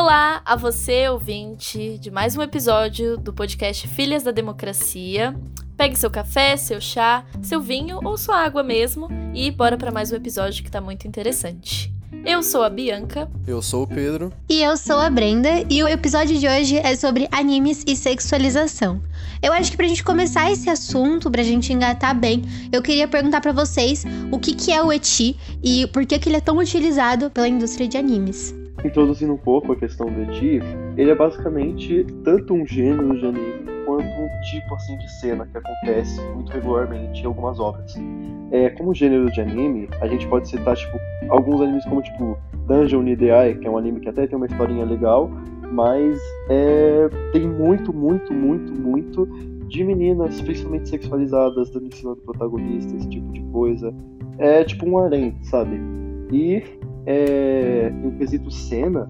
Olá a você, ouvinte, de mais um episódio do podcast Filhas da Democracia. Pegue seu café, seu chá, seu vinho ou sua água mesmo e bora para mais um episódio que tá muito interessante. Eu sou a Bianca. Eu sou o Pedro. E eu sou a Brenda. E o episódio de hoje é sobre animes e sexualização. Eu acho que pra gente começar esse assunto, pra gente engatar bem, eu queria perguntar para vocês o que, que é o eti e por que, que ele é tão utilizado pela indústria de animes. Introduzindo um pouco a questão do eti, ele é basicamente tanto um gênero de anime quanto um tipo assim de cena que acontece muito regularmente em algumas obras. É, como gênero de anime, a gente pode citar tipo alguns animes como tipo Dungeon Nideai, que é um anime que até tem uma historinha legal, mas é, tem muito, muito, muito, muito de meninas, principalmente sexualizadas, dando em cima do protagonista, esse tipo de coisa. É tipo um harém, sabe? E é, em quesito cena,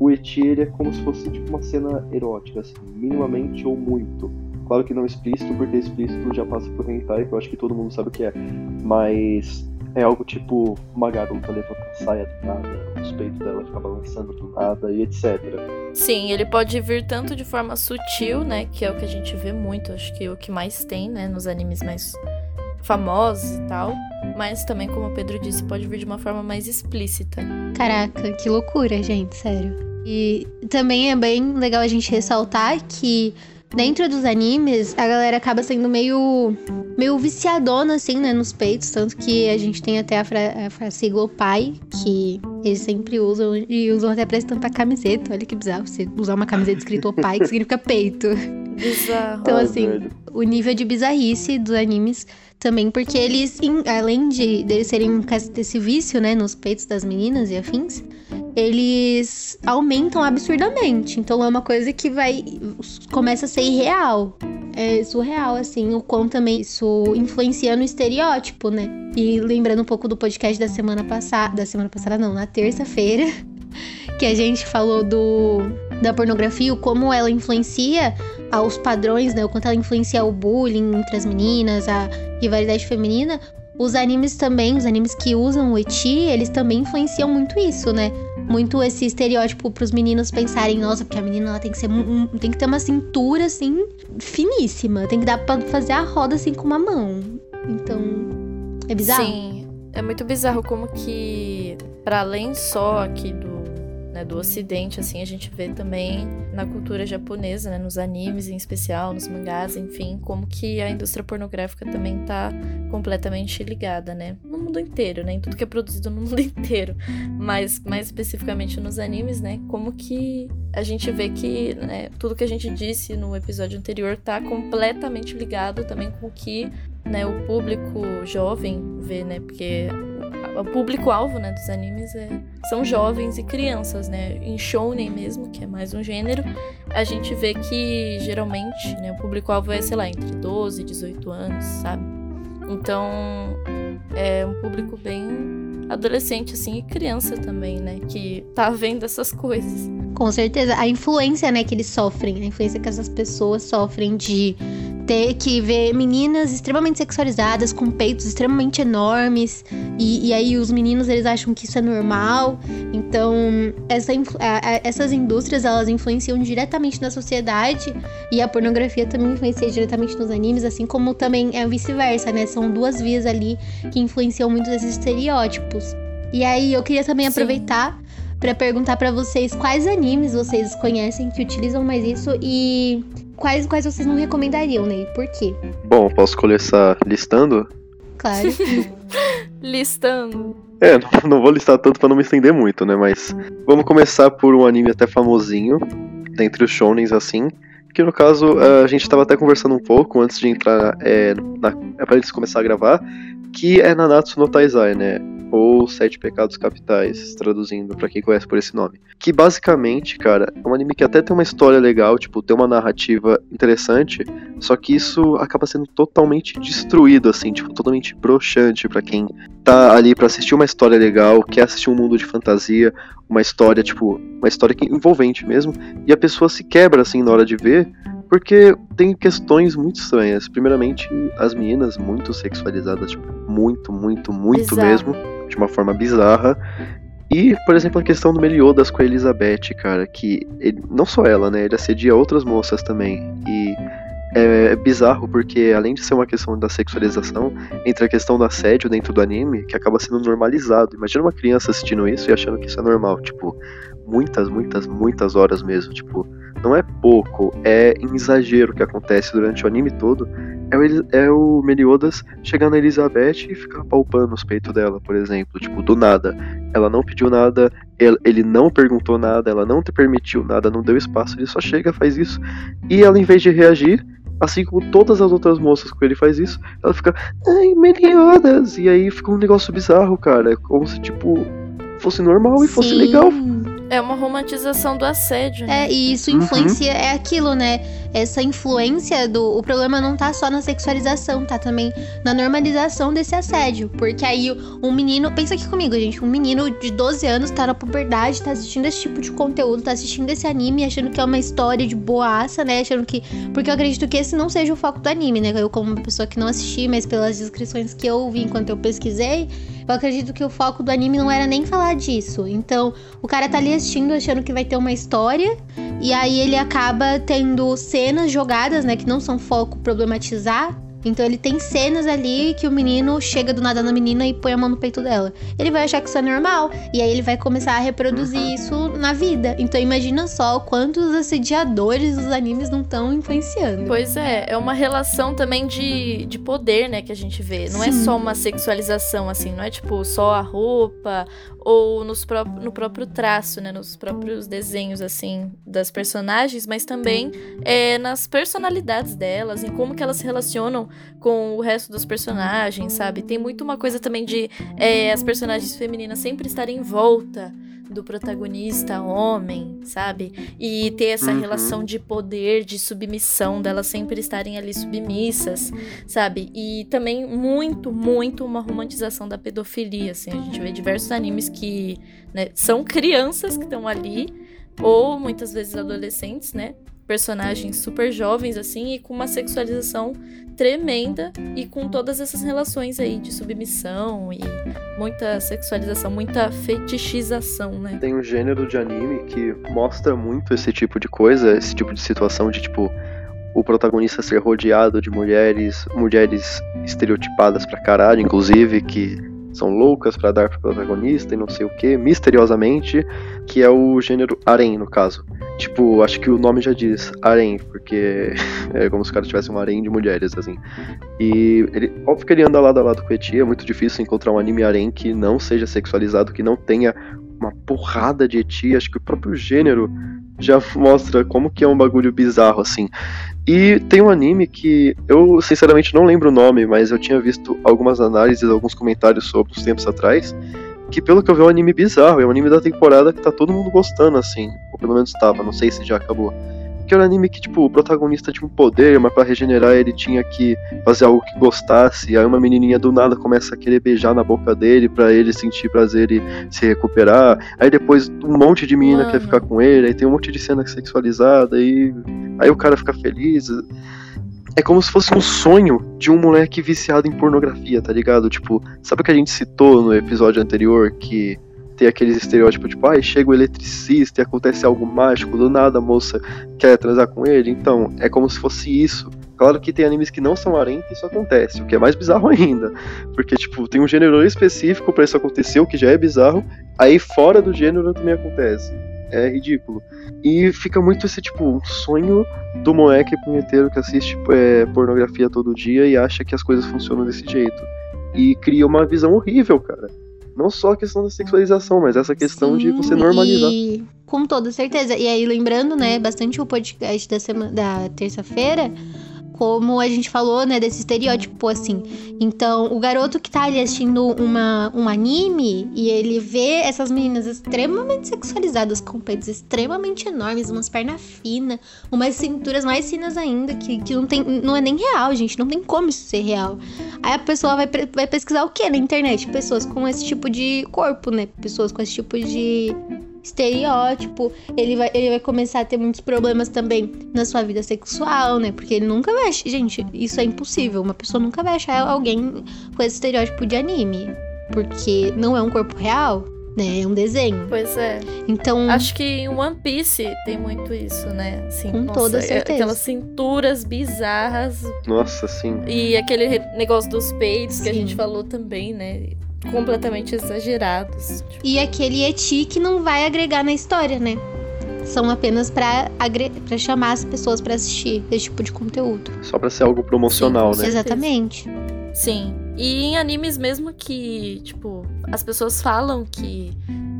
o Eti é como se fosse tipo uma cena erótica, assim, minimamente ou muito. Claro que não explícito, porque explícito já passa por hentai, que eu acho que todo mundo sabe o que é. Mas é algo tipo uma garota levanta a saia do nada, os peitos dela ficam balançando do nada e etc. Sim, ele pode vir tanto de forma sutil, né, que é o que a gente vê muito, acho que é o que mais tem, né, nos animes mais famosos e tal, mas também, como o Pedro disse, pode vir de uma forma mais explícita. Caraca, que loucura, gente, sério. E também é bem legal a gente ressaltar que dentro dos animes, a galera acaba sendo meio meio viciadona, assim, né, nos peitos. Tanto que a gente tem até a, fra a, pai, que eles sempre usam e usam até pra estampar camiseta. Olha que bizarro você usar uma camiseta escrito pai, que significa peito. Bizarro. Então, assim, o nível de bizarrice dos animes também, porque eles, além de, de serem desse vício, né, nos peitos das meninas e afins, eles aumentam absurdamente. Então é uma coisa que vai. começa a ser irreal. É surreal, assim, o quão também isso influencia no estereótipo, né? E lembrando um pouco do podcast da semana passada. Da semana passada, não, na terça-feira, que a gente falou do da pornografia, o como ela influencia aos padrões, né? O quanto ela influencia o bullying entre as meninas, a rivalidade feminina. Os animes também, os animes que usam o eti, eles também influenciam muito isso, né? muito esse estereótipo pros meninos pensarem, nossa, porque a menina ela tem que ser tem que ter uma cintura assim finíssima, tem que dar para fazer a roda assim com uma mão. Então, é bizarro. Sim, é muito bizarro como que para além só aqui do né, do Ocidente, assim, a gente vê também na cultura japonesa, né, nos animes em especial, nos mangás, enfim, como que a indústria pornográfica também tá completamente ligada, né, no mundo inteiro, né, em tudo que é produzido no mundo inteiro, mas mais especificamente nos animes, né, como que a gente vê que né, tudo que a gente disse no episódio anterior tá completamente ligado também com o que né, o público jovem vê, né, porque o público-alvo, né, dos animes é, são jovens e crianças, né? Em shounen mesmo, que é mais um gênero, a gente vê que geralmente, né, o público-alvo é, sei lá, entre 12 e 18 anos, sabe? Então, é um público bem adolescente, assim, e criança também, né? Que tá vendo essas coisas. Com certeza. A influência, né, que eles sofrem, a influência que essas pessoas sofrem de ter que ver meninas extremamente sexualizadas, com peitos extremamente enormes, e, e aí os meninos eles acham que isso é normal. Então, essa, essas indústrias elas influenciam diretamente na sociedade, e a pornografia também influencia diretamente nos animes, assim como também é vice-versa, né? São duas vias ali que influenciam muito esses estereótipos. E aí eu queria também aproveitar para perguntar para vocês quais animes vocês conhecem que utilizam mais isso e quais, quais vocês não recomendariam, né? E por quê? Bom, posso começar listando? Claro. listando. É, não, não, vou listar tanto para não me estender muito, né? Mas vamos começar por um anime até famosinho, dentre os shonens assim, que no caso a gente estava até conversando um pouco antes de entrar é, na, é pra eles começar a gravar, que é Nanatsu no Taizai, né? Ou Sete Pecados Capitais, traduzindo para quem conhece por esse nome. Que basicamente, cara, é um anime que até tem uma história legal, tipo, tem uma narrativa interessante, só que isso acaba sendo totalmente destruído, assim, tipo, totalmente broxante para quem tá ali para assistir uma história legal, quer assistir um mundo de fantasia, uma história, tipo, uma história envolvente mesmo, e a pessoa se quebra, assim, na hora de ver, porque tem questões muito estranhas. Primeiramente, as meninas muito sexualizadas, tipo, muito, muito, muito Bizarro. mesmo de uma forma bizarra. E, por exemplo, a questão do Meliodas com a Elizabeth, cara, que ele, não só ela, né? Ele assedia outras moças também. E é, é bizarro porque, além de ser uma questão da sexualização, entra a questão do assédio dentro do anime, que acaba sendo normalizado. Imagina uma criança assistindo isso e achando que isso é normal. Tipo, muitas, muitas, muitas horas mesmo. Tipo, não é pouco, é em exagero que acontece durante o anime todo. É o, é o Meliodas chegando na Elizabeth e ficar palpando os peitos dela, por exemplo. Tipo, do nada. Ela não pediu nada, ele não perguntou nada, ela não te permitiu nada, não deu espaço, ele só chega, faz isso. E ela, em vez de reagir, assim como todas as outras moças que ele faz isso, ela fica, ai, Meliodas! E aí fica um negócio bizarro, cara. Como se, tipo, fosse normal e fosse legal. É uma romantização do assédio. Né? É, e isso influencia, uhum. é aquilo, né? Essa influência do. O problema não tá só na sexualização, tá também na normalização desse assédio. Porque aí um menino. Pensa aqui comigo, gente. Um menino de 12 anos tá na puberdade, tá assistindo esse tipo de conteúdo, tá assistindo esse anime, achando que é uma história de boaça, né? Achando que. Porque eu acredito que esse não seja o foco do anime, né? Eu, como uma pessoa que não assisti, mas pelas descrições que eu vi enquanto eu pesquisei eu acredito que o foco do anime não era nem falar disso. Então, o cara tá ali assistindo achando que vai ter uma história e aí ele acaba tendo cenas jogadas, né, que não são foco problematizar então ele tem cenas ali que o menino chega do nada na menina e põe a mão no peito dela. Ele vai achar que isso é normal. E aí ele vai começar a reproduzir uhum. isso na vida. Então imagina só quantos assediadores os animes não estão influenciando. Pois é, é uma relação também de, de poder, né, que a gente vê. Não é Sim. é só uma sexualização, assim, não é tipo só a roupa ou nos pró no próprio traço, né, nos próprios desenhos, assim, das personagens, mas também é, nas personalidades delas, em como que elas se relacionam com o resto dos personagens, sabe? Tem muito uma coisa também de é, as personagens femininas sempre estarem em volta do protagonista homem, sabe? E ter essa uhum. relação de poder, de submissão, delas sempre estarem ali submissas, sabe? E também muito, muito uma romantização da pedofilia, assim. A gente vê diversos animes que né, são crianças que estão ali, ou muitas vezes adolescentes, né? Personagens super jovens, assim, e com uma sexualização tremenda e com todas essas relações aí de submissão e muita sexualização, muita fetichização, né? Tem um gênero de anime que mostra muito esse tipo de coisa, esse tipo de situação de tipo o protagonista ser rodeado de mulheres, mulheres estereotipadas pra caralho, inclusive, que são loucas para dar pro protagonista e não sei o que, misteriosamente, que é o gênero harem, no caso. Tipo, acho que o nome já diz harem, porque é como se o cara tivesse um harem de mulheres, assim. E ele, óbvio que ele anda lado a lado com Eti, é muito difícil encontrar um anime harem que não seja sexualizado, que não tenha uma porrada de Eti, acho que o próprio gênero já mostra como que é um bagulho bizarro, assim. E tem um anime que eu, sinceramente, não lembro o nome, mas eu tinha visto algumas análises, alguns comentários sobre uns tempos atrás, que pelo que eu vi é um anime bizarro, é um anime da temporada que tá todo mundo gostando, assim. Ou pelo menos estava, não sei se já acabou. Que era um anime que, tipo, o protagonista tinha um poder, mas para regenerar ele tinha que fazer algo que gostasse. Aí uma menininha do nada começa a querer beijar na boca dele para ele sentir prazer e se recuperar. Aí depois um monte de menina Mano. quer ficar com ele, aí tem um monte de cena sexualizada, e aí o cara fica feliz é como se fosse um sonho de um moleque viciado em pornografia, tá ligado? Tipo, sabe o que a gente citou no episódio anterior que tem aqueles estereótipos, tipo, ai, ah, chega o eletricista e acontece algo mágico, do nada a moça quer transar com ele. Então, é como se fosse isso. Claro que tem animes que não são harem que isso acontece, o que é mais bizarro ainda. Porque, tipo, tem um gênero específico para isso acontecer, o que já é bizarro, aí fora do gênero também acontece. É ridículo. E fica muito esse, tipo, um sonho do moleque punheteiro que assiste é, pornografia todo dia e acha que as coisas funcionam desse jeito. E cria uma visão horrível, cara. Não só a questão da sexualização, mas essa questão Sim, de você normalizar. E com toda certeza. E aí, lembrando, né, bastante o podcast da, semana, da terça-feira como a gente falou, né, desse estereótipo, assim. Então, o garoto que tá ali assistindo uma, um anime e ele vê essas meninas extremamente sexualizadas, com peitos extremamente enormes, umas pernas finas, umas cinturas mais finas ainda, que, que não, tem, não é nem real, gente, não tem como isso ser real. Aí a pessoa vai, vai pesquisar o que na internet? Pessoas com esse tipo de corpo, né? Pessoas com esse tipo de estereótipo, ele vai, ele vai começar a ter muitos problemas também na sua vida sexual, né? Porque ele nunca vai. Gente, isso é impossível. Uma pessoa nunca vai achar alguém com esse estereótipo de anime. Porque não é um corpo real. né? É um desenho. Pois é. Então, Acho que em One Piece tem muito isso, né? Assim, Com nossa, toda é- certeza. Aquelas cinturas bizarras Nossa, sim. e aquele negócio dos peitos que a Sim. gente falou também, né? Completamente exagerados. Tipo, e aquele eti que não vai agregar na história, né? São apenas pra, agre... pra chamar as pessoas pra assistir esse tipo de conteúdo. Só pra ser algo promocional, Sim, né? Exatamente. Sim. E em animes mesmo que, tipo, as pessoas falam que,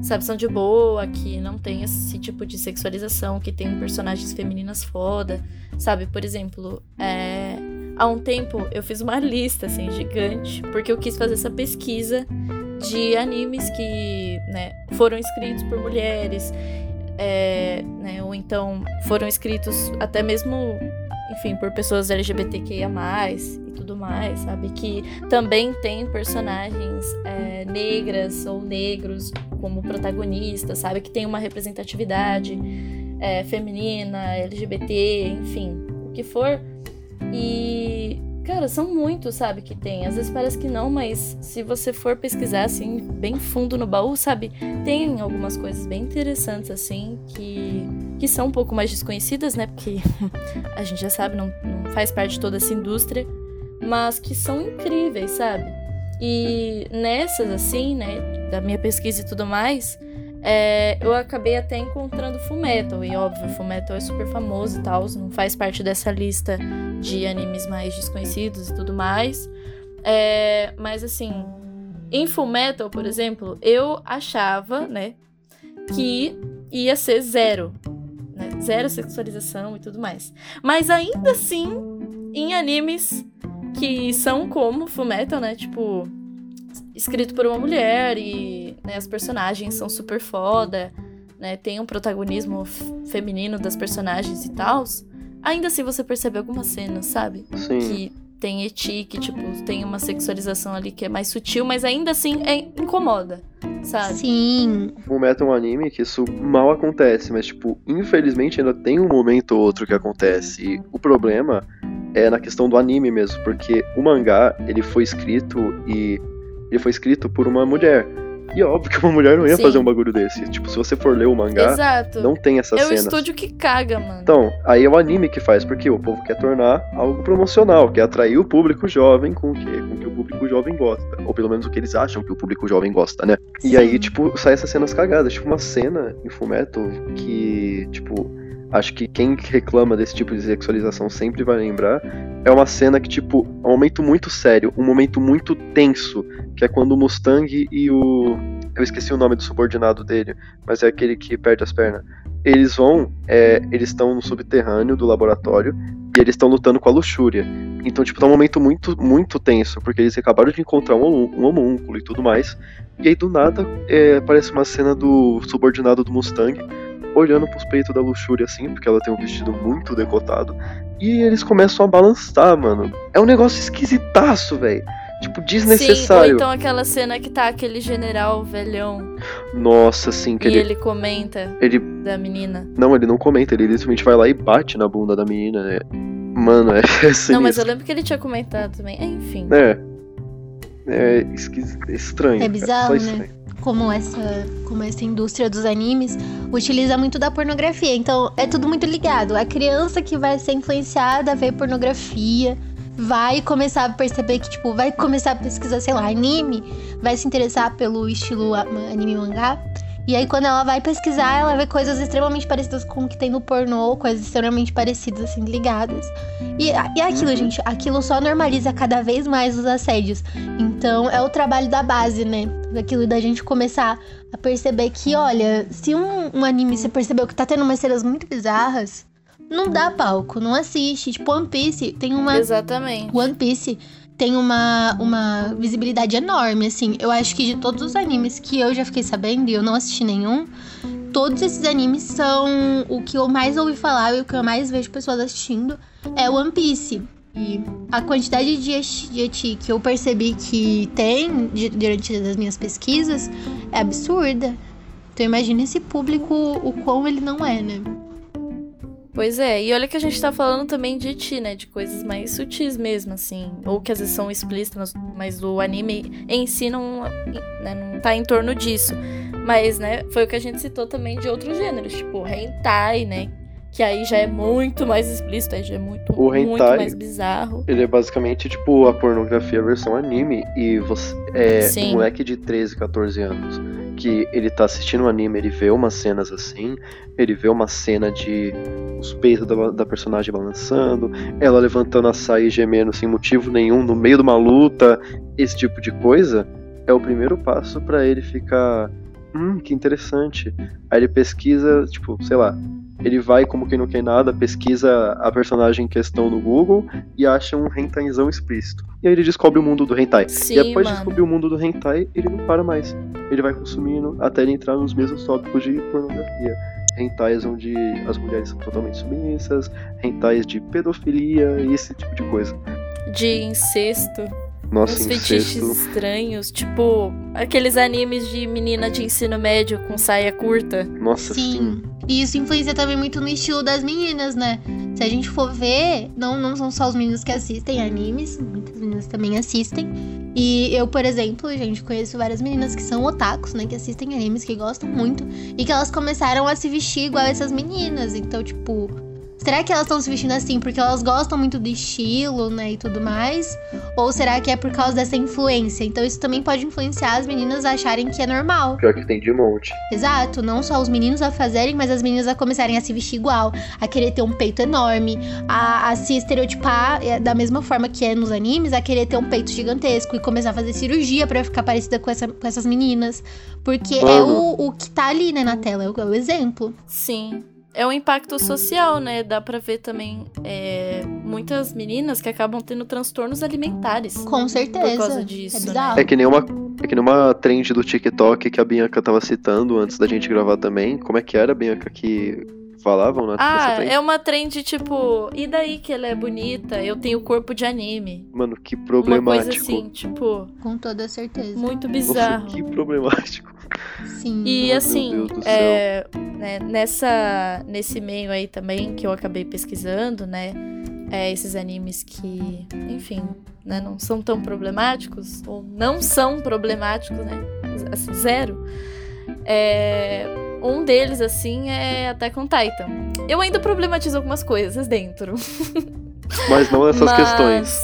sabe, são de boa, que não tem esse tipo de sexualização, que tem personagens femininas foda, sabe? Por exemplo, é... há um tempo eu fiz uma lista, assim, gigante, porque eu quis fazer essa pesquisa de animes que, né, foram escritos por mulheres, é, né, ou então foram escritos até mesmo, enfim, por pessoas LGBTQIA+, e tudo mais, sabe? Que também tem personagens é, negras ou negros como protagonistas, sabe? Que tem uma representatividade é, feminina, LGBT, enfim, o que for. E, cara, são muitos, sabe, que tem. Às vezes parece que não, mas se você for pesquisar, assim, bem fundo no baú, sabe? Tem algumas coisas bem interessantes, assim, que, que são um pouco mais desconhecidas, né? Porque a gente já sabe, não, não faz parte de toda essa indústria, mas que são incríveis, sabe? E nessas, assim, né, da minha pesquisa e tudo mais, é, eu acabei até encontrando Fullmetal. E óbvio, Fullmetal é super famoso e tal, não faz parte dessa lista de animes mais desconhecidos e tudo mais. É, mas assim, em Fullmetal, por exemplo, eu achava, né, que ia ser zero. Né, zero sexualização e tudo mais. Mas ainda assim, em animes que são como Fullmetal, né, tipo escrito por uma mulher e né, as personagens são super foda, né? Tem um protagonismo feminino das personagens e tal. Ainda assim você percebe algumas cenas, sabe? Sim. Que tem eti, que tipo, tem uma sexualização ali que é mais sutil, mas ainda assim é incomoda, sabe? Sim. Fullmetal é um anime que isso mal acontece, mas, tipo, infelizmente ainda tem um momento ou outro que acontece. E o problema é na questão do anime mesmo, porque o mangá, ele foi escrito e ele foi escrito por uma mulher. E é óbvio que uma mulher não ia Sim. fazer um bagulho desse. Tipo, se você for ler o mangá, Exato. não tem essas é o estúdio que caga, mano. Então, aí é o anime que faz, porque o povo quer tornar algo promocional, quer atrair o público jovem com o quê? Com o que o público jovem gosta. Ou pelo menos o que eles acham que o público jovem gosta, né? E aí, tipo, sai essas cenas cagadas. Tipo, uma cena em Fullmetal que, tipo, acho que quem reclama desse tipo de sexualização sempre vai lembrar. É uma cena que, tipo, é um momento muito sério, um momento muito tenso, que é quando o Mustang e o. Eu esqueci o nome do subordinado dele, mas é aquele que perde as pernas. Eles vão, é, eles estão no subterrâneo do laboratório e eles estão lutando com a luxúria. Então, tipo, tá um momento muito, muito tenso, porque eles acabaram de encontrar um, um homúnculo e tudo mais. E aí, do nada, é, aparece uma cena do subordinado do Mustang olhando pros peitos da luxúria, assim, porque ela tem um vestido muito decotado. E eles começam a balançar, mano. É um negócio esquisitaço, velho. Tipo, Sim, ou desnecessário. então aquela cena que tá aquele general velhão Nossa, assim, que e ele, ele comenta ele. da menina. Não, ele não comenta, ele literalmente vai lá e bate na bunda da menina, né? Mano, é sinistro. Não, mas eu lembro que ele tinha comentado também. É, Enfim. É. É esquis- estranho. É bizarro, só né? Como essa, como essa indústria dos animes utiliza muito da pornografia. Então, é tudo muito ligado. A criança que vai ser influenciada a ver pornografia vai começar a perceber que, tipo, vai começar a pesquisar, sei lá, anime, vai se interessar pelo estilo anime mangá. E aí, quando ela vai pesquisar, ela vê coisas extremamente parecidas com o que tem no pornô, coisas extremamente parecidas, assim, ligadas. E, e é aquilo, Uhum. gente, aquilo só normaliza cada vez mais os assédios. Então, é o trabalho da base, né? Daquilo da gente começar a perceber que, olha, se um, um anime você percebeu que tá tendo umas cenas muito bizarras, não dá palco, não assiste. Tipo, One Piece tem uma. Exatamente. One Piece tem uma, uma visibilidade enorme, assim. Eu acho que de todos os animes que eu já fiquei sabendo, e eu não assisti nenhum, todos esses animes são o que eu mais ouvi falar e o que eu mais vejo pessoas assistindo é One Piece. E a quantidade de eti- de eti que eu percebi que tem durante as minhas pesquisas é absurda. Então imagina esse público, o quão ele não é, né? Pois é, e olha que a gente tá falando também de ti, né? De coisas mais sutis mesmo, assim. Ou que às vezes são explícitas, mas o anime em si não, né, não tá em torno disso. Mas, né, foi o que a gente citou também de outros gêneros, tipo hentai, né? Que aí já é muito mais explícito, aí já é muito, O hentai- muito mais bizarro. Ele é basicamente tipo a pornografia versão anime. E você é Sim. um moleque de 13, 14 anos que ele tá assistindo um anime, ele vê umas cenas assim, ele vê uma cena de os peitos da, da personagem balançando, ela levantando a saia e gemendo sem motivo nenhum no meio de uma luta, esse tipo de coisa, é o primeiro passo pra ele ficar. Hum, que interessante. Aí ele pesquisa, tipo, sei lá, ele vai como quem não quer nada, pesquisa a personagem em questão no Google e acha um hentaizão explícito. E aí ele descobre o mundo do hentai. Sim, e após de mano. descobrir o mundo do hentai, ele não para mais. Ele vai consumindo até ele entrar nos mesmos tópicos de pornografia. Hentais onde as mulheres são totalmente submissas, hentais de pedofilia e esse tipo de coisa. De incesto. Nossa, uns fetiches incesto. estranhos, tipo aqueles animes de menina de ensino médio com saia curta. Nossa, sim. Sim. E isso influencia também muito no estilo das meninas, né? Se a gente for ver, não, não são só os meninos que assistem animes, muitas meninas também assistem. E eu, por exemplo, gente, conheço várias meninas que são otakus, né? Que assistem animes, que gostam muito. E que elas começaram a se vestir igual essas meninas. Então, tipo, será que elas estão se vestindo assim porque elas gostam muito do estilo, né? E tudo mais? Ou será que é por causa dessa influência? Então, isso também pode influenciar as meninas a acharem que é normal. Pior que tem de monte. Exato, não só os meninos a fazerem, mas as meninas a começarem a se vestir igual, a querer ter um peito enorme, a, a se estereotipar é, da mesma forma que é nos animes, a querer ter um peito gigantesco e começar a fazer cirurgia pra ficar parecida com, essa- com essas meninas. Porque é Mano. o, o que tá ali, né, na tela, é o, é o exemplo. Sim. É um impacto social, né? Dá pra ver também é, muitas meninas que acabam tendo transtornos alimentares. Com certeza. Por causa disso, é né? bizarro. É que nem uma. É que nem uma trend do TikTok que a Bianca tava citando antes da gente gravar também. Como é que era, Bianca, que falavam na, nessa Ah, trend? é uma trend tipo, e daí que ela é bonita? Eu tenho corpo de anime. Mano, que Uma problemático. coisa assim, tipo, Com toda certeza. muito Nossa, bizarro. que problemático. Sim. E Meu assim, é, né, nessa, nesse meio aí também que eu acabei pesquisando, né? é, esses animes que, enfim, né, não são tão problemáticos, ou não são problemáticos, né? Assim, zero. É, um deles, assim, é Attack on Titan. Eu ainda problematizo algumas coisas dentro. Mas não essas Mas- questões.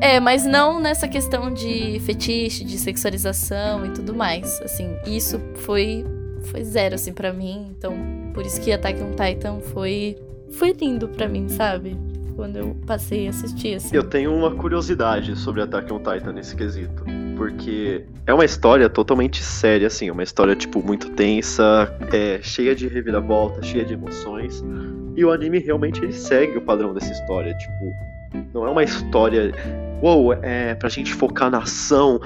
É, mas não nessa questão de fetiche, de sexualização e tudo mais. Assim, isso foi foi zero assim para mim. Então, por isso que Attack on Titan foi foi lindo pra mim, sabe? Quando eu passei a assistir assim. Eu tenho uma curiosidade sobre Attack on Titan nesse quesito. Porque é uma história totalmente séria, assim, uma história, tipo, muito tensa, é, cheia de reviravolta, cheia de emoções. E o anime realmente ele segue o padrão dessa história. Tipo, não é uma história. Uou, é pra gente focar na ação,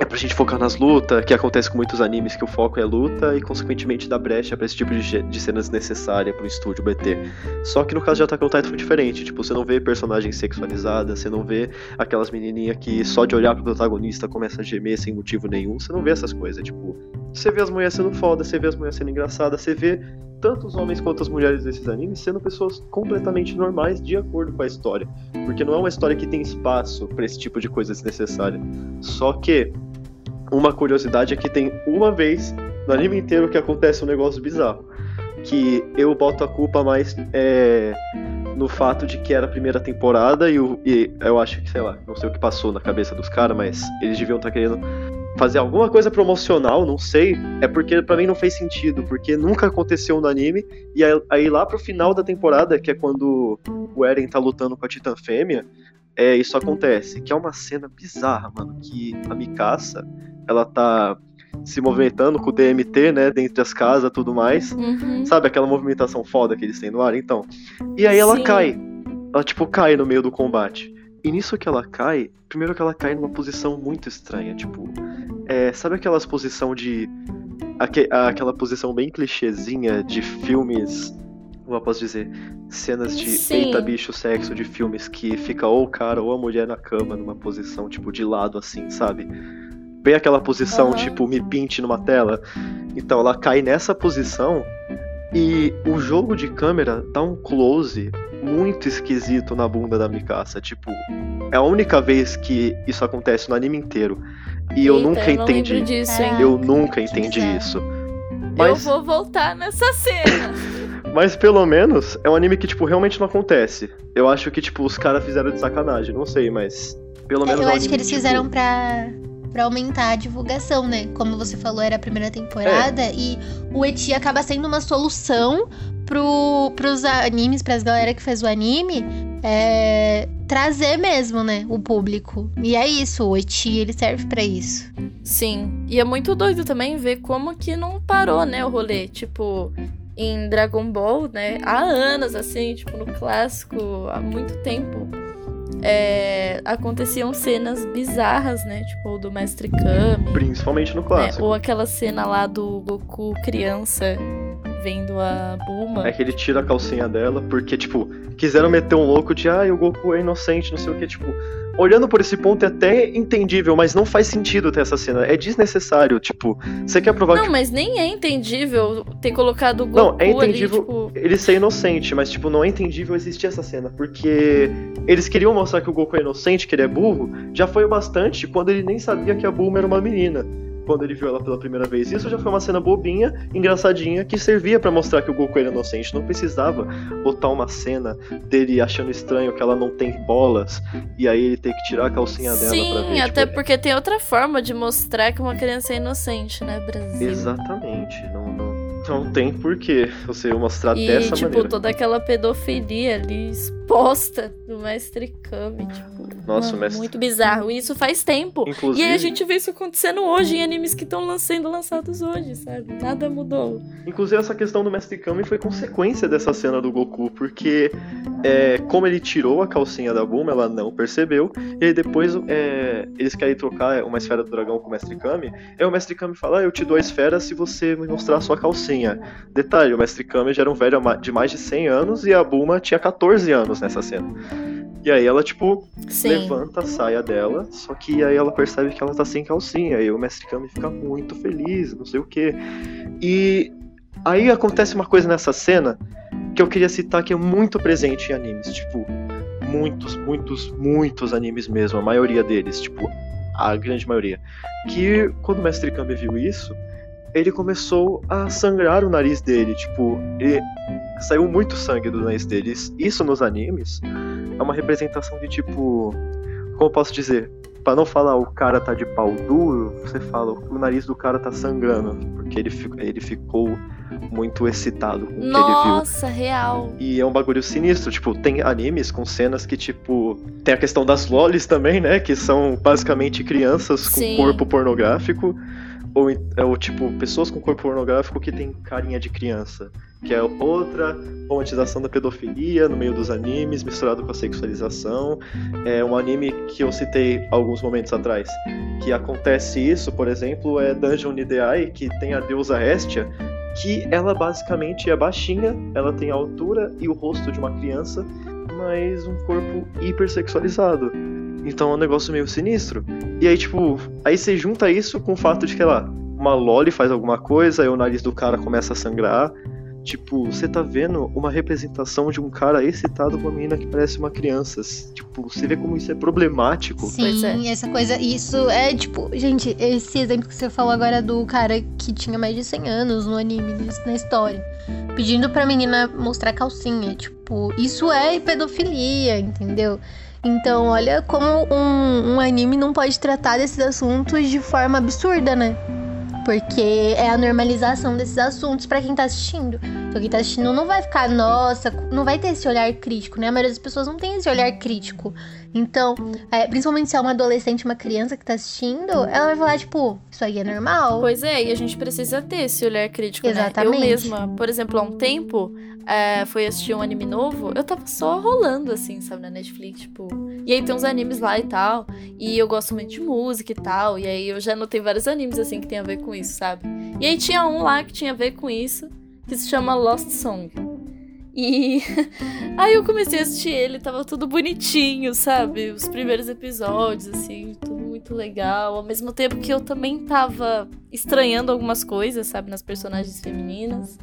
é pra gente focar nas lutas, que acontece com muitos animes que o foco é luta e, consequentemente, dá brecha pra esse tipo de, de cenas necessárias pro estúdio BT. Só que no caso de Attack on Titan foi diferente. Tipo, você não vê personagem sexualizada, você não vê aquelas menininhas que só de olhar pro protagonista começa a gemer sem motivo nenhum. Você não vê essas coisas. Tipo, você vê as mulheres sendo foda, você vê as mulheres sendo engraçadas, você vê tanto os homens quanto as mulheres desses animes sendo pessoas completamente normais de acordo com a história. Porque não é uma história que tem espaço pra esse tipo de coisa desnecessária. Só que uma curiosidade é que tem uma vez no anime inteiro que acontece um negócio bizarro. Que eu boto a culpa mais é, no fato de que era a primeira temporada e, o- e eu acho que, sei lá, não sei o que passou na cabeça dos caras, mas eles deviam estar querendo fazer alguma coisa promocional, não sei. É porque pra mim não fez sentido, porque nunca aconteceu no anime. E aí, aí lá pro final da temporada, que é quando o Eren tá lutando com a Titã Fêmea, é, isso acontece. Que é uma cena bizarra, mano. Que a Mikasa, ela tá se movimentando com o DMT, né, dentre as casas tudo mais. Uhum. Sabe aquela movimentação foda que eles têm no ar? Então. E aí ela Sim. cai. Ela, tipo, cai no meio do combate. E nisso que ela cai, primeiro que ela cai numa posição muito estranha, tipo. É, sabe aquelas posição de. aque- aquela posição bem clichêzinha de filmes. Como eu posso dizer? Cenas de Sim. eita bicho sexo de filmes que fica ou o cara ou a mulher na cama numa posição, tipo, de lado assim, sabe? Bem aquela posição, Aham. tipo, me pinte numa tela. Então ela cai nessa posição e o jogo de câmera dá um close muito esquisito na bunda da Mikasa. Tipo, é a única vez que isso acontece no anime inteiro. E eu Eita, nunca eu não entendi. lembro disso, hein? Eu nunca entendi isso. Mas... Eu vou voltar nessa cena. Mas pelo menos é um anime que, tipo, realmente não acontece. Eu acho que, tipo, os caras fizeram de sacanagem, não sei, mas. Pelo é, menos. Eu é um acho que eles tipo... fizeram pra, pra aumentar a divulgação, né? Como você falou, era a primeira temporada. É. E o Eti acaba sendo uma solução pro, pros animes, pras galera que fez o anime. É, trazer mesmo, né, o público. E é isso, o Eti, ele serve para isso. Sim, e é muito doido também ver como que não parou, né, o rolê. Tipo, em Dragon Ball, né, há anos, assim, tipo, no clássico, há muito tempo. É, aconteciam cenas bizarras, né? Tipo, do Mestre Kami. Principalmente no clássico. Né, ou aquela cena lá do Goku criança vendo a Bulma. É que ele tira a calcinha dela, porque, tipo, quiseram meter um louco de, ah, o Goku é inocente, não sei o que, tipo. Olhando por esse ponto é até entendível, mas não faz sentido ter essa cena. É desnecessário, tipo, você quer provar Não, que... mas nem é entendível ter colocado o Goku Não, é entendível ali, tipo... ele ser inocente, mas, tipo, não é entendível existir essa cena, porque eles queriam mostrar que o Goku é inocente, que ele é burro, já foi o bastante quando ele nem sabia que a Bulma era uma menina quando ele viu ela pela primeira vez. Isso já foi uma cena bobinha, engraçadinha, que servia para mostrar que o Goku era inocente. Não precisava botar uma cena dele achando estranho que ela não tem bolas e aí ele tem que tirar a calcinha dela Sim, pra ver. Sim, até tipo... porque tem outra forma de mostrar que uma criança é inocente, né, Brasil? Exatamente. Não, não, não tem porquê você mostrar e, dessa tipo, maneira. toda aquela pedofilia ali exposta do Mestre Kami, tipo, Nossa, mano, mestre... muito bizarro. E isso faz tempo. Inclusive... E aí a gente vê isso acontecendo hoje em animes que estão sendo lançados hoje, sabe? Nada mudou. Inclusive essa questão do Mestre Kami foi consequência dessa cena do Goku, porque é, como ele tirou a calcinha da Bulma, ela não percebeu, e aí depois é, eles querem trocar uma esfera do dragão com o Mestre Kami, aí o Mestre Kami fala, ah, eu te dou a esfera se você me mostrar a sua calcinha. Detalhe, o Mestre Kami já era um velho de mais de 100 anos e a Bulma tinha 14 anos nessa cena. E aí ela, tipo, Sim. levanta a saia dela, só que aí ela percebe que ela tá sem calcinha. E o Mestre Kami fica muito feliz, não sei o quê. E aí acontece uma coisa nessa cena que eu queria citar que é muito presente em animes. Tipo, muitos, muitos, muitos animes mesmo, a maioria deles, tipo, a grande maioria. Que quando o Mestre Kami viu isso, ele começou a sangrar o nariz dele. Tipo, ele... saiu muito sangue do nariz dele. Isso nos animes é uma representação de tipo. Como posso dizer? Pra não falar o cara tá de pau duro, você fala o nariz do cara tá sangrando. Porque ele, ele ficou muito excitado com o que ele viu. Nossa, real. E é um bagulho sinistro. Tipo, tem animes com cenas que, tipo. Tem a questão das lolis também, né? Que são basicamente crianças com Sim. corpo pornográfico ou, é, ou tipo, pessoas com corpo pornográfico que tem carinha de criança. Que é outra romantização da pedofilia no meio dos animes, misturado com a sexualização. É um anime que eu citei alguns momentos atrás. Que acontece isso, por exemplo, é Dungeon Nideai, que tem a deusa Hestia, que ela basicamente é baixinha, ela tem a altura e o rosto de uma criança, mas um corpo hipersexualizado. Então é um negócio meio sinistro. E aí, tipo, aí você junta isso com o fato de que, lá, uma Loli faz alguma coisa, aí o nariz do cara começa a sangrar. Tipo, você tá vendo uma representação de um cara excitado com uma menina que parece uma criança. Tipo, você vê como isso é problemático. Sim, é. essa coisa. Isso é, tipo, gente, esse exemplo que você falou agora do cara que tinha mais de 100 anos no anime, na história, pedindo pra menina mostrar calcinha. Tipo, isso é pedofilia, entendeu? Então, olha como um, um anime não pode tratar desses assuntos de forma absurda, né? Porque é a normalização desses assuntos para quem tá assistindo. Então, quem tá assistindo não vai ficar, nossa, não vai ter esse olhar crítico, né? A maioria das pessoas não tem esse olhar crítico. Então, é, principalmente se é uma adolescente, uma criança que tá assistindo, ela vai falar, tipo, isso aí é normal. Pois é, e a gente precisa ter esse olhar crítico, Exatamente. né? Eu mesma, por exemplo, há um tempo, é, foi assistir um anime novo, eu tava só rolando, assim, sabe, na Netflix, tipo. E aí tem uns animes lá e tal. E eu gosto muito de música e tal. E aí eu já notei vários animes, assim, que tem a ver com isso, sabe? E aí tinha um lá que tinha a ver com isso, que se chama Lost Song. E aí eu comecei a assistir ele, tava tudo bonitinho, sabe? Os primeiros episódios, assim, tudo muito legal. Ao mesmo tempo que eu também tava estranhando algumas coisas, sabe, nas personagens femininas.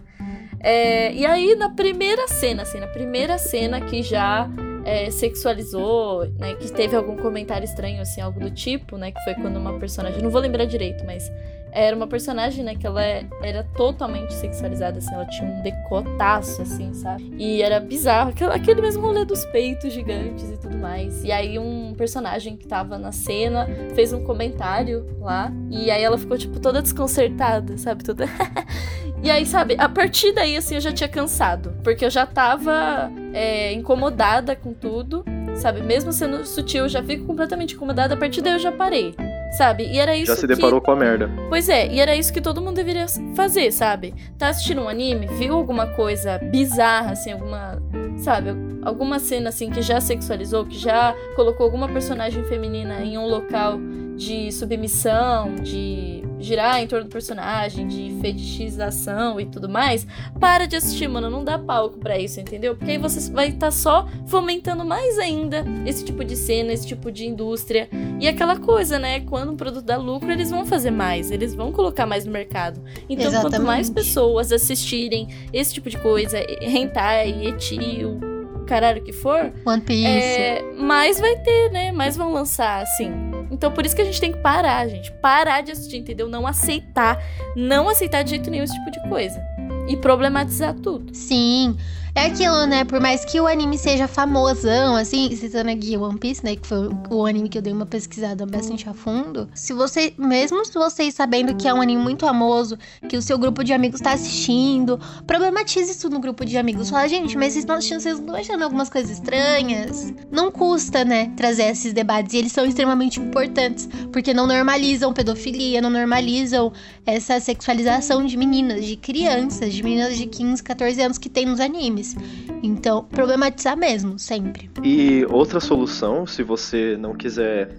É, e aí, na primeira cena, assim, na primeira cena que já é, sexualizou, né? Que teve algum comentário estranho, assim, algo do tipo, né? Que foi quando uma personagem. Não vou lembrar direito, mas era uma personagem, né, que ela era totalmente sexualizada, assim, ela tinha um decotaço, assim, sabe? E era bizarro, aquele mesmo rolê dos peitos gigantes e tudo mais. E aí um personagem que tava na cena fez um comentário lá, e aí ela ficou, tipo, toda desconcertada, sabe? Toda. e aí, sabe, a partir daí, assim, eu já tinha cansado, porque eu já tava é, incomodada com tudo, sabe? Mesmo sendo sutil, eu já fico completamente incomodada, a partir daí eu já parei sabe? E era isso Já se deparou que... com a merda. Pois é, e era isso que todo mundo deveria fazer, sabe? Tá assistindo um anime, viu alguma coisa bizarra, assim, alguma. Sabe? Alguma cena, assim, que já sexualizou, que já colocou alguma personagem feminina em um local de submissão, de girar em torno do personagem, de fetichização e tudo mais, para de assistir, mano. Não dá palco para isso, entendeu? Porque aí você vai estar tá só fomentando mais ainda esse tipo de cena, esse tipo de indústria. E aquela coisa, né? Quando o produto dá lucro, eles vão fazer mais, eles vão colocar mais no mercado. Então, Exatamente. quanto mais pessoas assistirem esse tipo de coisa, hentai, eti, o caralho que for, One Piece. É, mais vai ter, né? Mais vão lançar, assim. Então por isso que a gente tem que parar, gente. Parar de assistir, entendeu? Não aceitar. Não aceitar de jeito nenhum esse tipo de coisa. E problematizar tudo. Sim. É aquilo, né? Por mais que o anime seja famosão, assim, citando aqui One Piece, né? Que foi o anime que eu dei uma pesquisada bastante a fundo. Se você, mesmo se vocês sabendo que é um anime muito famoso, que o seu grupo de amigos tá assistindo, problematize isso no grupo de amigos. Fala, gente, mas vocês estão assistindo, vocês não estão achando algumas coisas estranhas? Não custa, né? Trazer esses debates. E eles são extremamente importantes, porque não normalizam pedofilia, não normalizam essa sexualização de meninas, de crianças, de meninas de 15, 14 anos que tem nos animes. Então, problematizar mesmo, sempre. E outra solução, se você não quiser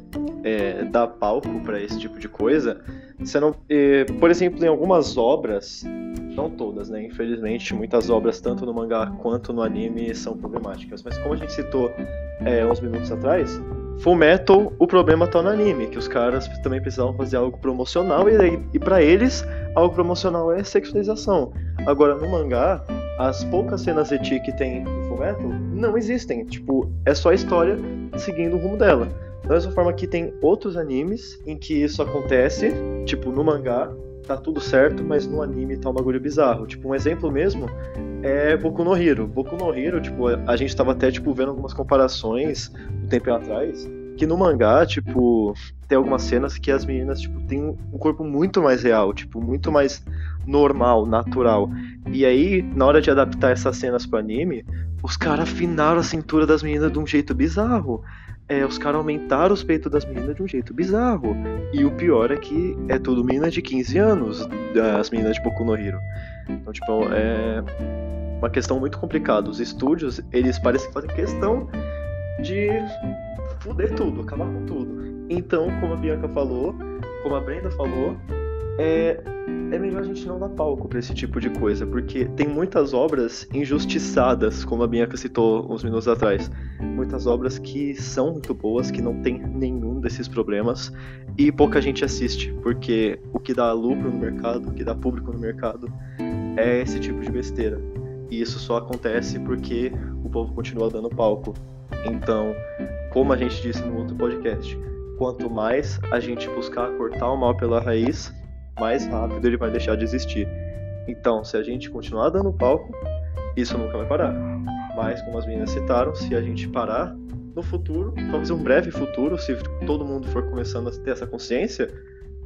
é, dar palco para esse tipo de coisa, você não, é, por exemplo, em algumas obras, não todas, né? Infelizmente, muitas obras, tanto no mangá quanto no anime, são problemáticas. Mas como a gente citou é, uns minutos atrás, Full Metal, o problema tá no anime, que os caras também precisavam fazer algo promocional e, e para eles, algo promocional é sexualização. Agora, no mangá, as poucas cenas eti que tem em Fullmetal não existem. Tipo, é só a história seguindo o rumo dela. Da mesma forma que tem outros animes em que isso acontece, tipo, no mangá tá tudo certo, mas no anime tá um bagulho bizarro. Tipo, um exemplo mesmo é Boku no Hero. Boku no Hero, tipo, a gente tava até, tipo, vendo algumas comparações um tempo atrás, que no mangá, tipo, tem algumas cenas que as meninas, tipo, têm um corpo muito mais real, tipo, muito mais normal, natural. E aí, na hora de adaptar essas cenas pro anime, os caras afinaram a cintura das meninas de um jeito bizarro. É, os caras aumentaram os peitos das meninas de um jeito bizarro. E o pior é que é tudo menina de 15 anos, as meninas de Boku no Hero. Então, tipo, é uma questão muito complicada. Os estúdios, eles parecem que fazem questão de fuder tudo, acabar com tudo. Então, como a Bianca falou, como a Brenda falou, é, é melhor a gente não dar palco para esse tipo de coisa, porque tem muitas obras injustiçadas, como a Bianca citou uns minutos atrás. Muitas obras que são muito boas, que não tem nenhum desses problemas, e pouca gente assiste, porque o que dá lucro no mercado, o que dá público no mercado, é esse tipo de besteira. E isso só acontece porque o povo continua dando palco. Então, como a gente disse no outro podcast, quanto mais a gente buscar cortar o mal pela raiz, mais rápido ele vai deixar de existir. Então, se a gente continuar dando palco, isso nunca vai parar. Mas, como as meninas citaram, se a gente parar no futuro, talvez um breve futuro, se todo mundo for começando a ter essa consciência,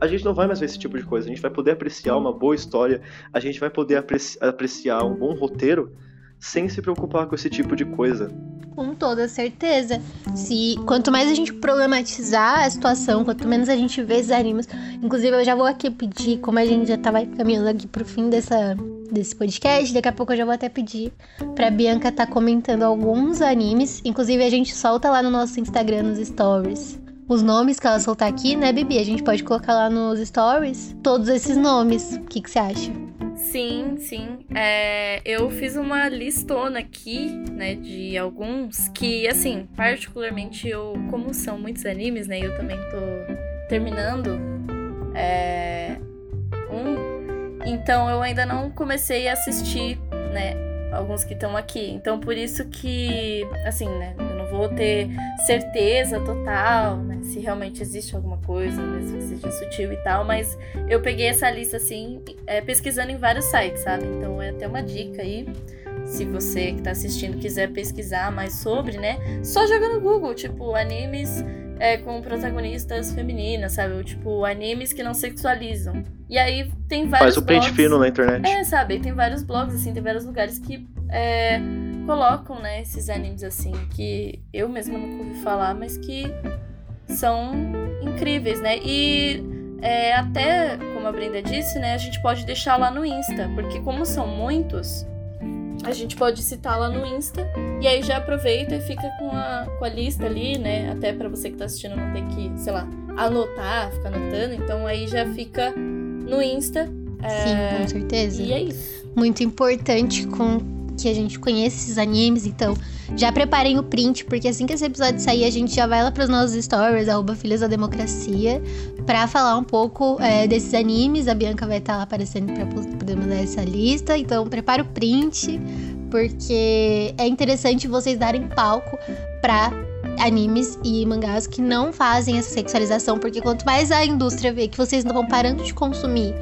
a gente não vai mais ver esse tipo de coisa. A gente vai poder apreciar uma boa história, a gente vai poder apreciar um bom roteiro sem se preocupar com esse tipo de coisa. Com toda certeza. Se quanto mais a gente problematizar a situação, quanto menos a gente vê esses animes. Inclusive, eu já vou aqui pedir, como a gente já tava caminhando aqui pro fim dessa, desse podcast, daqui a pouco eu já vou até pedir pra Bianca tá comentando alguns animes. Inclusive, a gente solta lá no nosso Instagram, nos stories. Os nomes que ela soltar aqui, né, Bibi? A gente pode colocar lá nos stories todos esses nomes. O que, que você acha? Sim, sim. É, eu fiz uma listona aqui, né, de alguns que, assim, particularmente eu, como são muitos animes, né, eu também tô terminando é, um, então eu ainda não comecei a assistir, né, alguns que estão aqui. Então por isso que, assim, né, eu não vou ter certeza total, né? Se realmente existe alguma coisa, mesmo que seja sutil e tal, mas eu peguei essa lista assim, é, pesquisando em vários sites, sabe? Então é até uma dica aí. Se você que tá assistindo quiser pesquisar mais sobre, né? Só joga no Google, tipo, animes é, com protagonistas femininas, sabe? Ou, tipo, animes que não sexualizam. E aí tem vários. Faz o pente fino na internet. É, sabe? Tem vários blogs, assim, tem vários lugares que é, colocam, né, esses animes assim, que eu mesma nunca ouvi falar, mas que são incríveis, né? E é, até, como a Brenda disse, né, a gente pode deixar lá no Insta, porque como são muitos, a gente pode citar lá no Insta e aí já aproveita e fica com a, com a lista ali, né? Até para você que tá assistindo não ter que, sei lá, anotar, ficar anotando. Então aí já fica no Insta. É... Sim, com certeza. E é isso. Muito importante com que a gente conheça esses animes, então já preparem o print, porque assim que esse episódio sair, a gente já vai lá pros nossos stories, arroba Filhas da Democracia, pra falar um pouco é, desses animes. A Bianca vai estar tá lá aparecendo pra poder mandar essa lista, então prepara o print, porque é interessante vocês darem palco pra animes e mangás que não fazem essa sexualização, porque quanto mais a indústria vê que vocês não vão parando de consumir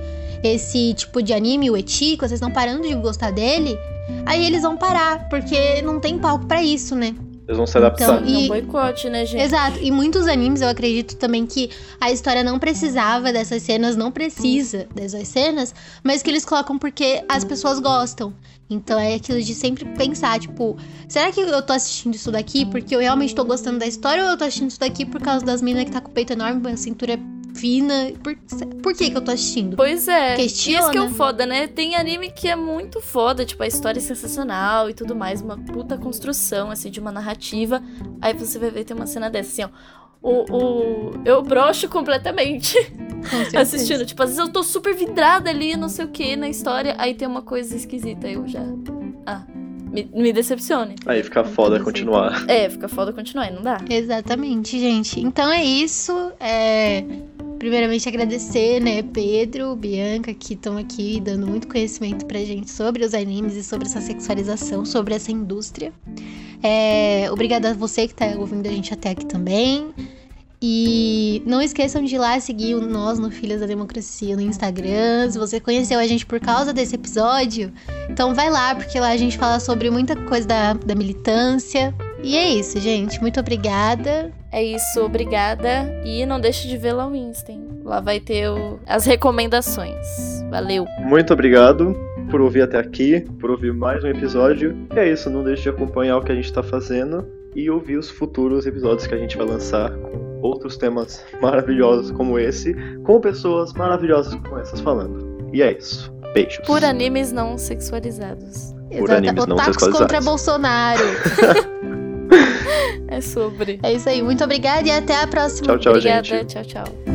esse tipo de anime, o eti, vocês estão parando de gostar dele, aí eles vão parar, porque não tem palco para isso, né? Eles vão se adaptar. Então, e... um boicote, né, gente? Exato. E muitos animes, eu acredito também que a história não precisava dessas cenas, não precisa dessas cenas, mas que eles colocam porque as pessoas gostam. Então é aquilo de sempre pensar, tipo, será que eu tô assistindo isso daqui porque eu realmente tô gostando da história ou eu tô assistindo isso daqui por causa das minas que tá com o peito enorme, a cintura fina. Por, por que que eu tô assistindo? Pois é. Questiona. Isso que é o foda, né? Tem anime que é muito foda, tipo, a história é sensacional e tudo mais, uma puta construção, assim, de uma narrativa. Aí você vai ver, tem uma cena dessa, assim, ó. O, o... Eu broxo completamente assistindo. Tipo, às vezes eu tô super vidrada ali, não sei o que, na história, aí tem uma coisa esquisita, eu já. Ah, me, me decepcione. Aí fica foda continuar. É, fica foda continuar, não dá. Exatamente, gente. Então é isso. É primeiramente agradecer, né, Pedro, Bianca, que estão aqui dando muito conhecimento pra gente sobre os animes e sobre essa sexualização, sobre essa indústria. É, obrigada a você que tá ouvindo a gente até aqui também. E não esqueçam de ir lá seguir nós no Filhas da Democracia no Instagram. Se você conheceu a gente por causa desse episódio, então vai lá, porque lá a gente fala sobre muita coisa da, da militância. E é isso, gente. Muito obrigada. É isso, obrigada. E não deixe de ver lá o Insta. Lá vai ter o... as recomendações. Valeu. Muito obrigado por ouvir até aqui, por ouvir mais um episódio. E é isso, não deixe de acompanhar o que a gente está fazendo e ouvir os futuros episódios que a gente vai lançar com outros temas maravilhosos como esse, com pessoas maravilhosas como essas falando. E é isso. Beijos. Por animes não sexualizados. Por Exato. animes não sexualizados. contra Bolsonaro. é sobre. É isso aí. Muito obrigada e até a próxima. Tchau, tchau, Obrigada. gente. Tchau, tchau.